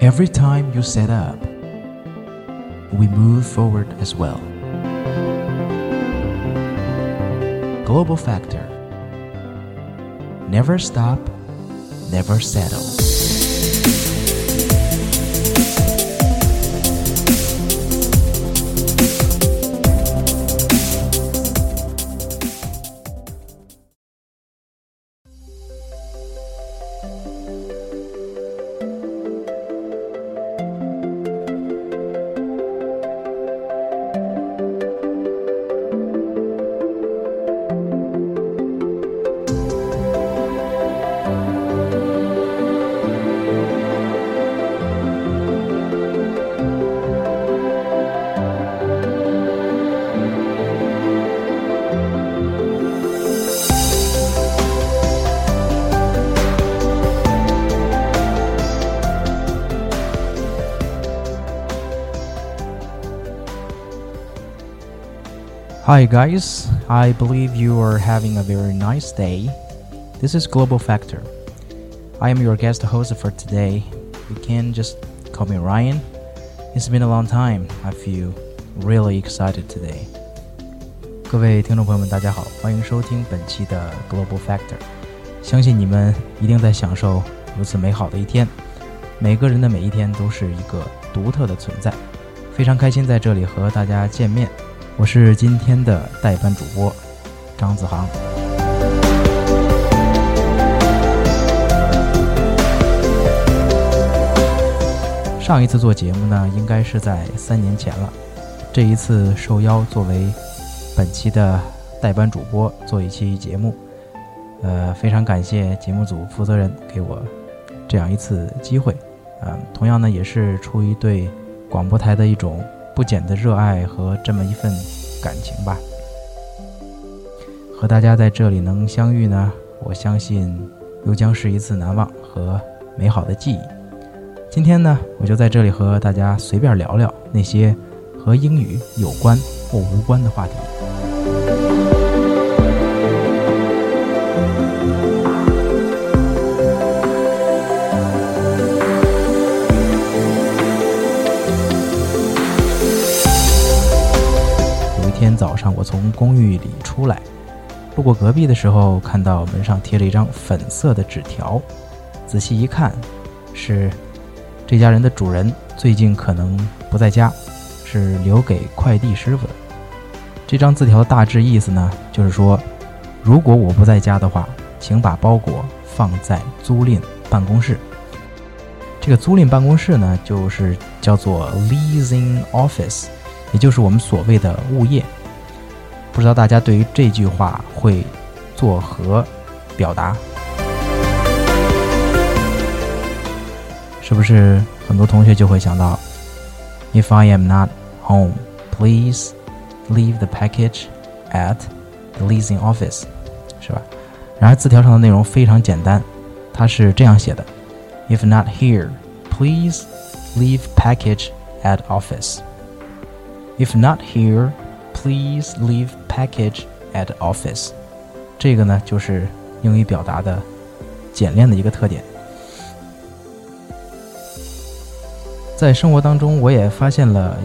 Every time you set up, we move forward as well. Global Factor Never stop, never settle. Hi, guys. I believe you are having a very nice day. This is Global Factor. I am your guest host for today. You can just call me Ryan. It's been a long time. I feel really excited today. 各位听众朋友们，大家好，欢迎收听本期的 Global Factor。相信你们一定在享受如此美好的一天。每个人的每一天都是一个独特的存在。非常开心在这里和大家见面。 我是今天的代班主播张子航。上一次做节目呢，应该是在三年前了。这一次受邀作为本期的代班主播做一期节目，呃，非常感谢节目组负责人给我这样一次机会。嗯，同样呢，也是出于对广播台的一种。不减的热爱和这么一份感情吧，和大家在这里能相遇呢，我相信又将是一次难忘和美好的记忆。今天呢，我就在这里和大家随便聊聊那些和英语有关或无关的话题。早上，我从公寓里出来，路过隔壁的时候，看到门上贴了一张粉色的纸条。仔细一看，是这家人的主人最近可能不在家，是留给快递师傅的。这张字条大致意思呢，就是说，如果我不在家的话，请把包裹放在租赁办公室。这个租赁办公室呢，就是叫做 leasing office。也就是我们所谓的物业，不知道大家对于这句话会作何表达？是不是很多同学就会想到，If I am not home, please leave the package at the leasing office，是吧？然而字条上的内容非常简单，它是这样写的：If not here, please leave package at office。If not here, please leave package at office。这个呢，就是英语表达的简练的一个特点。在生活当中，我也发现了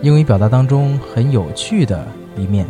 英语表达当中很有趣的一面。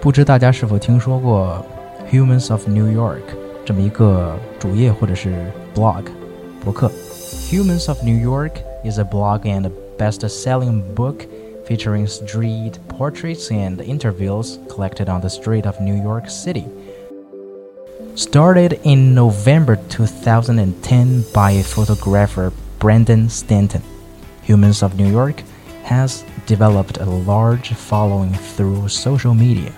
不知大家是否听说过《Humans of New York》这么一个主页或者是 blog 博客？《Humans of New York》is a blog and best-selling book featuring street portraits and interviews collected on the street of New York City. Started in November 2010 by photographer Brandon Stanton, Humans of New York has developed a large following through social media.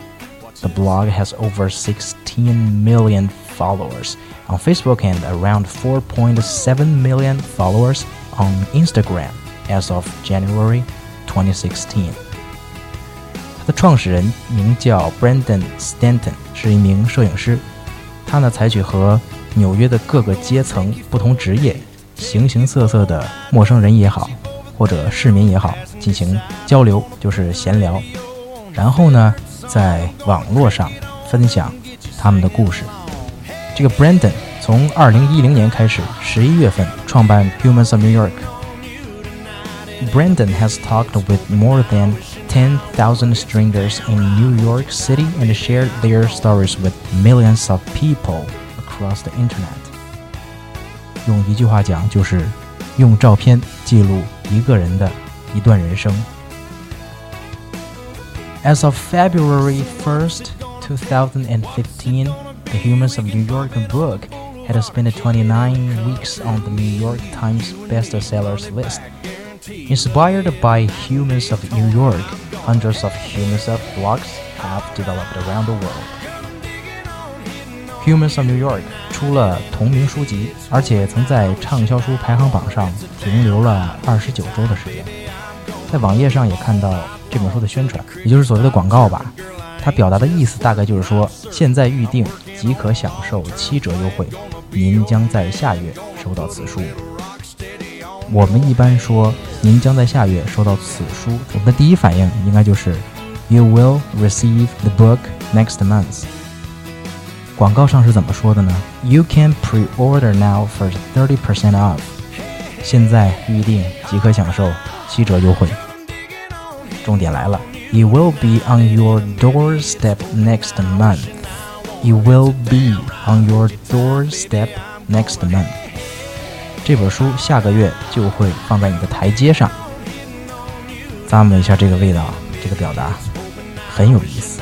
The blog has over 16 million followers on Facebook and around 4.7 million followers on Instagram as of January 2016，的创始人名叫 Brandon Stanton，是一名摄影师。他呢，采取和纽约的各个阶层、不同职业、形形色色的陌生人也好，或者市民也好，进行交流，就是闲聊。然后呢，在网络上分享他们的故事。这个 Brandon 从2010年开始，十一月份创办 Humans of New York。Brandon has talked with more than 10,000 strangers in New York City and shared their stories with millions of people across the internet. 用一句话讲，就是用照片记录一个人的一段人生。As of February 1st, 2015, the Humans of New York book had spent 29 weeks on the New York Times bestsellers list. Inspired by Humans of New York, hundreds of Humans of blogs have developed around the world. Humans of New York 出了同名书籍，而且曾在畅销书排行榜上停留了二十九周的时间。在网页上也看到这本书的宣传，也就是所谓的广告吧。它表达的意思大概就是说，现在预定即可享受七折优惠，您将在下月收到此书。我们一般说您将在下月收到此书，我们的第一反应应该就是 You will receive the book next month。广告上是怎么说的呢？You can pre-order now for thirty percent off。现在预定即可享受七折优惠。重点来了，It will be on your doorstep next month。It will be on your doorstep next month。 这本书下个月就会放在你的台阶上。咂摸一下这个味道，这个表达很有意思。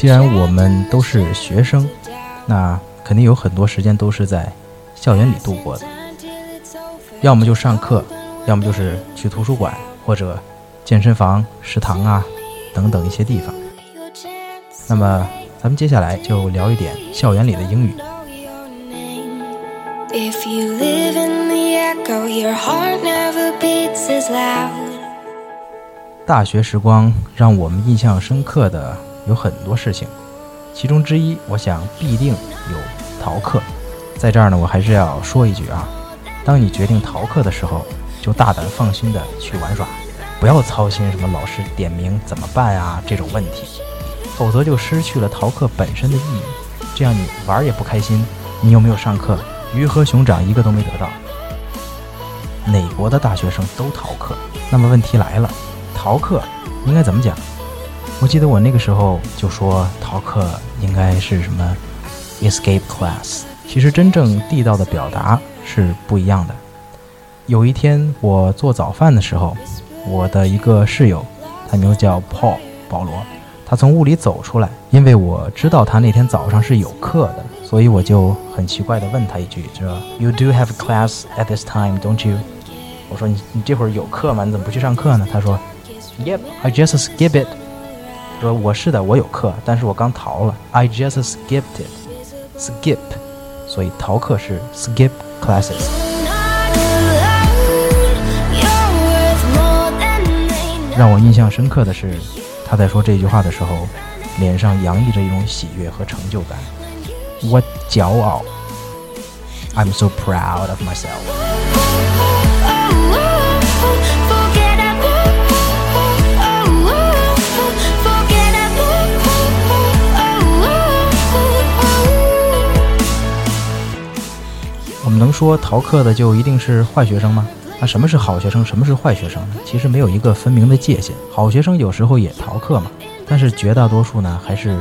既然我们都是学生，那肯定有很多时间都是在校园里度过的，要么就上课，要么就是去图书馆或者健身房、食堂啊等等一些地方。那么，咱们接下来就聊一点校园里的英语。If you live in the echo, your heart never beats as loud. 大学时光让我们印象深刻的有很多事情，其中之一，我想必定有逃课。在这儿呢，我还是要说一句啊，当你决定逃课的时候，就大胆放心的去玩耍，不要操心什么老师点名怎么办啊这种问题，否则就失去了逃课本身的意义。这样你玩也不开心，你又没有上课，鱼和熊掌一个都没得到。哪国的大学生都逃课，那么问题来了。逃课应该怎么讲？我记得我那个时候就说逃课应该是什么 escape class。其实真正地道的表达是不一样的。有一天我做早饭的时候，我的一个室友，他名字叫 Paul 保罗，他从屋里走出来，因为我知道他那天早上是有课的，所以我就很奇怪地问他一句：“说 You do have class at this time, don't you？” 我说：“你你这会儿有课吗？你怎么不去上课呢？”他说。Yep, I just skip it。说我是的，我有课，但是我刚逃了。I just skipped it. Skip，所以逃课是 skip classes。让我印象深刻的是，他在说这句话的时候，脸上洋溢着一种喜悦和成就感。我骄傲，I'm so proud of myself。我们能说逃课的就一定是坏学生吗？那什么是好学生，什么是坏学生呢？其实没有一个分明的界限。好学生有时候也逃课嘛，但是绝大多数呢还是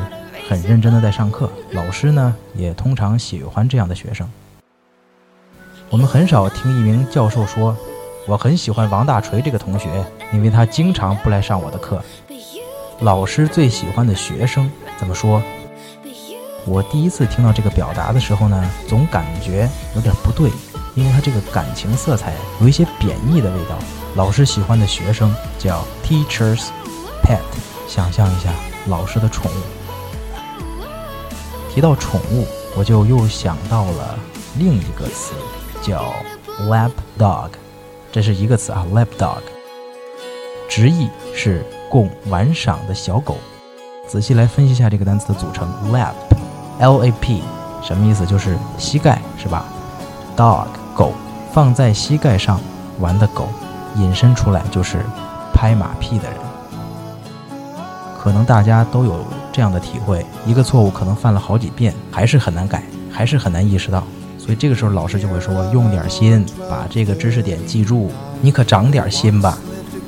很认真的在上课。老师呢也通常喜欢这样的学生。我们很少听一名教授说：“我很喜欢王大锤这个同学，因为他经常不来上我的课。”老师最喜欢的学生怎么说？我第一次听到这个表达的时候呢，总感觉有点不对，因为它这个感情色彩有一些贬义的味道。老师喜欢的学生叫 teacher's pet，想象一下老师的宠物。提到宠物，我就又想到了另一个词，叫 lap dog。这是一个词啊，lap dog，直译是供玩赏的小狗。仔细来分析一下这个单词的组成，lap L A P，什么意思？就是膝盖，是吧？dog，狗，放在膝盖上玩的狗，引申出来就是拍马屁的人。可能大家都有这样的体会：一个错误可能犯了好几遍，还是很难改，还是很难意识到。所以这个时候老师就会说：“用点心，把这个知识点记住。你可长点心吧，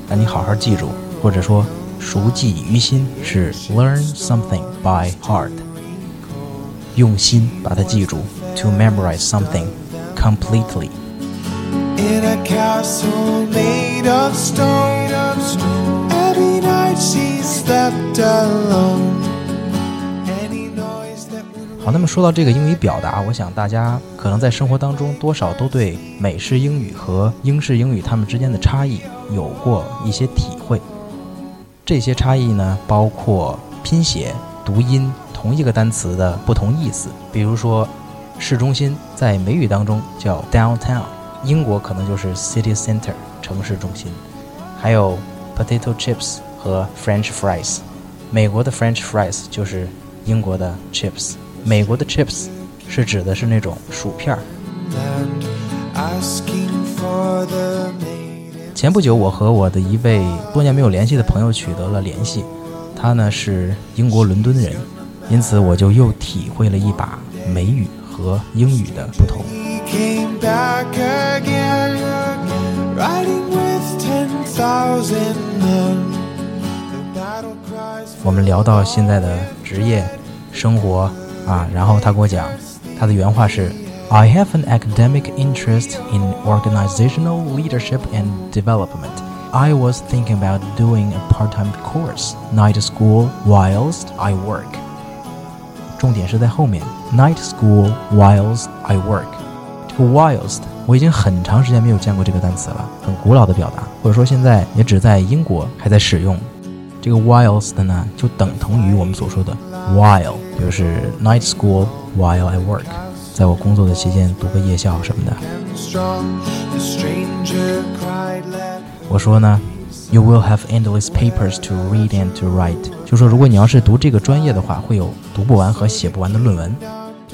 那你好好记住，或者说。”熟记于心是 learn something by heart，用心把它记住，to memorize something completely。In a castle made of stone, every night she slept alone. 好，那么说到这个英语表达，我想大家可能在生活当中多少都对美式英语和英式英语它们之间的差异有过一些体会。这些差异呢，包括拼写、读音，同一个单词的不同意思。比如说，市中心在美语当中叫 downtown，英国可能就是 city center，城市中心。还有 potato chips 和 French fries，美国的 French fries 就是英国的 chips。美国的 chips 是指的是那种薯片儿。前不久，我和我的一位多年没有联系的朋友取得了联系，他呢是英国伦敦人，因此我就又体会了一把美语和英语的不同。我们聊到现在的职业生活啊，然后他给我讲，他的原话是。I have an academic interest in organizational leadership and development. I was thinking about doing a part-time course, night school, whilst I work. 重点是在后面，night school whilst I work。这个 whilst 我已经很长时间没有见过这个单词了，很古老的表达，或者说现在也只在英国还在使用。这个 whilst 呢，就等同于我们所说的 while，就是 night school while I work。在我工作的期间读个夜校什么的。我说呢 ，You will have endless papers to read and to write。就说如果你要是读这个专业的话，会有读不完和写不完的论文。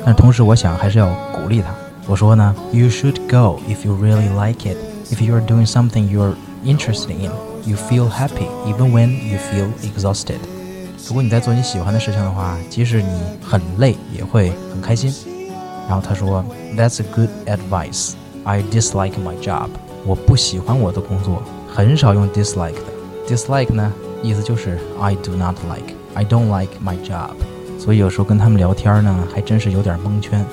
但同时，我想还是要鼓励他。我说呢，You should go if you really like it. If you are doing something you're interested in, you feel happy even when you feel exhausted. 如果你在做你喜欢的事情的话，即使你很累，也会很开心。然后他说，That's a good advice. I dislike my job. 我不喜欢我的工作， 很少用 dislike 的。dislike 呢，意思就是 I do not like. I don't like my job. 所以有时候跟他们聊天呢，还真是有点蒙圈。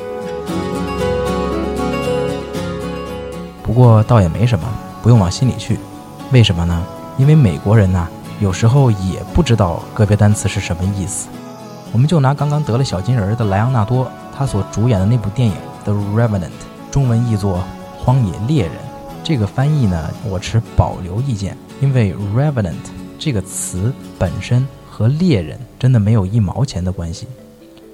不过倒也没什么，不用往心里去。为什么呢？因为美国人呐，有时候也不知道个别单词是什么意思。我们就拿刚刚得了小金人的莱昂纳多。他所主演的那部电影《The Revenant》，中文译作《荒野猎人》，这个翻译呢，我持保留意见，因为 “revenant” 这个词本身和猎人真的没有一毛钱的关系。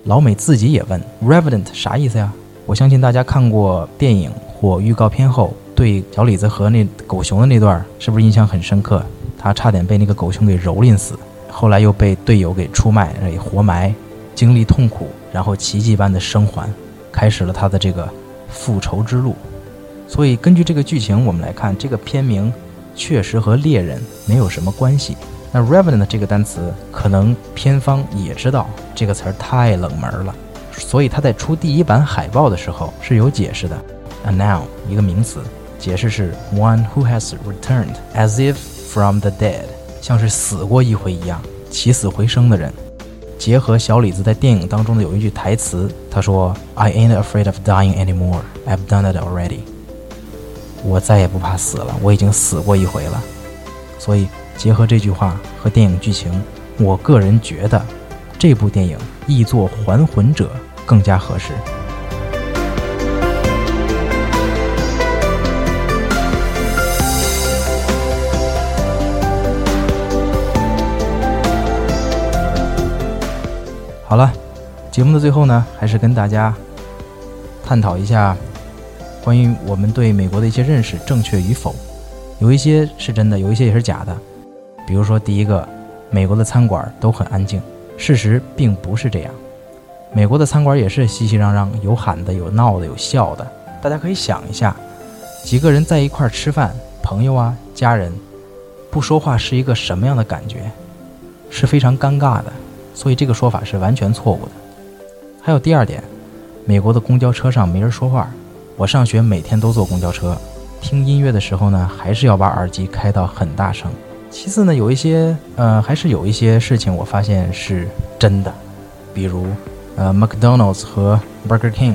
老美自己也问 “revenant” 啥意思呀？我相信大家看过电影或预告片后，对小李子和那狗熊的那段是不是印象很深刻？他差点被那个狗熊给蹂躏死，后来又被队友给出卖，给活埋。经历痛苦，然后奇迹般的生还，开始了他的这个复仇之路。所以，根据这个剧情，我们来看，这个片名确实和猎人没有什么关系。那 revenant 这个单词，可能片方也知道这个词儿太冷门了，所以他在出第一版海报的时候是有解释的。A noun 一个名词，解释是 one who has returned as if from the dead，像是死过一回一样，起死回生的人。结合小李子在电影当中的有一句台词，他说：“I ain't afraid of dying anymore. I've done it already.” 我再也不怕死了，我已经死过一回了。所以结合这句话和电影剧情，我个人觉得这部电影译作《还魂者》更加合适。好了，节目的最后呢，还是跟大家探讨一下关于我们对美国的一些认识正确与否。有一些是真的，有一些也是假的。比如说，第一个，美国的餐馆都很安静，事实并不是这样。美国的餐馆也是熙熙攘攘，有喊的，有闹的，有笑的。大家可以想一下，几个人在一块儿吃饭，朋友啊，家人，不说话是一个什么样的感觉？是非常尴尬的。所以这个说法是完全错误的。还有第二点，美国的公交车上没人说话。我上学每天都坐公交车，听音乐的时候呢，还是要把耳机开到很大声。其次呢，有一些呃，还是有一些事情我发现是真的，比如呃，McDonald's 和 Burger King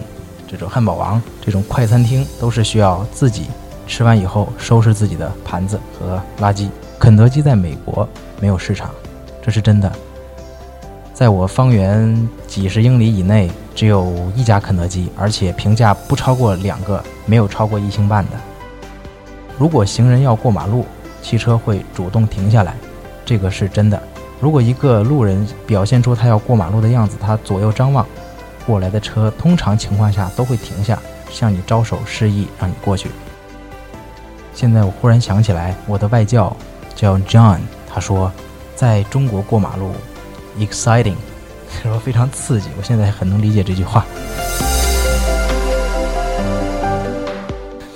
这种汉堡王这种快餐厅都是需要自己吃完以后收拾自己的盘子和垃圾。肯德基在美国没有市场，这是真的。在我方圆几十英里以内，只有一家肯德基，而且评价不超过两个，没有超过一星半的。如果行人要过马路，汽车会主动停下来，这个是真的。如果一个路人表现出他要过马路的样子，他左右张望，过来的车通常情况下都会停下，向你招手示意，让你过去。现在我忽然想起来，我的外教叫 John，他说，在中国过马路。Exciting，说非常刺激。我现在很能理解这句话。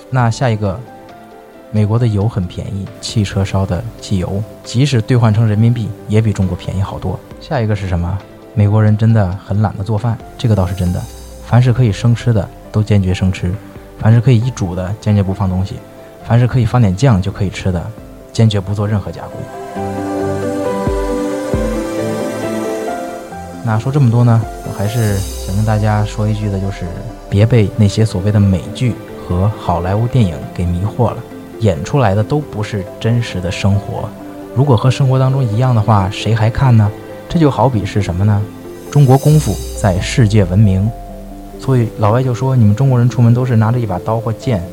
那下一个，美国的油很便宜，汽车烧的汽油，即使兑换成人民币，也比中国便宜好多。下一个是什么？美国人真的很懒得做饭，这个倒是真的。凡是可以生吃的，都坚决生吃；凡是可以一煮的，坚决不放东西；凡是可以放点酱就可以吃的，坚决不做任何加工。那说这么多呢，我还是想跟大家说一句的，就是别被那些所谓的美剧和好莱坞电影给迷惑了，演出来的都不是真实的生活。如果和生活当中一样的话，谁还看呢？这就好比是什么呢？中国功夫在世界闻名，所以老外就说你们中国人出门都是拿着一把刀或剑，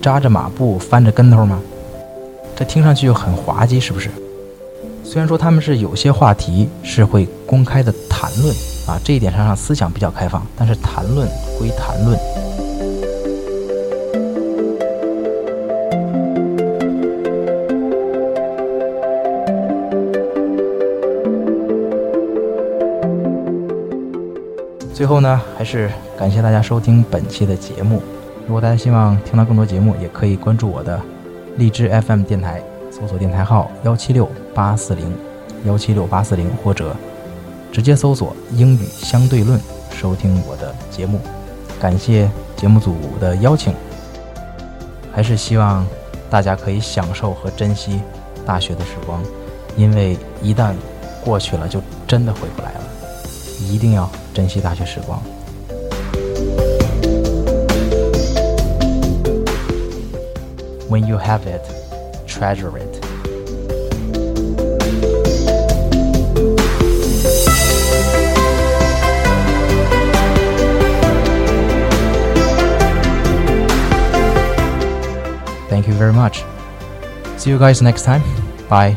扎着马步，翻着跟头吗？这听上去就很滑稽，是不是？虽然说他们是有些话题是会公开的。谈论啊，这一点上上思想比较开放，但是谈论归谈论。最后呢，还是感谢大家收听本期的节目。如果大家希望听到更多节目，也可以关注我的荔枝 FM 电台，搜索电台号幺七六八四零幺七六八四零或者。直接搜索“英语相对论”收听我的节目，感谢节目组的邀请。还是希望大家可以享受和珍惜大学的时光，因为一旦过去了，就真的回不来了。一定要珍惜大学时光。When you have it, treasure it. Thank you very much. See you guys next time. Bye.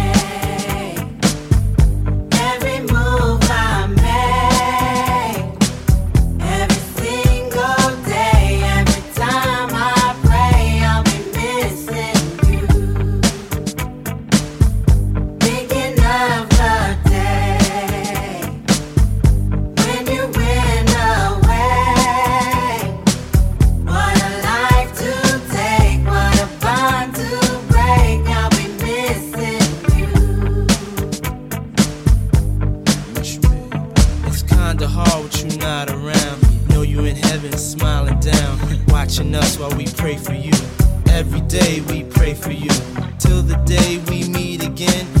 Kinda hard with you not around. Know you in heaven smiling down, watching us while we pray for you. Every day we pray for you, till the day we meet again.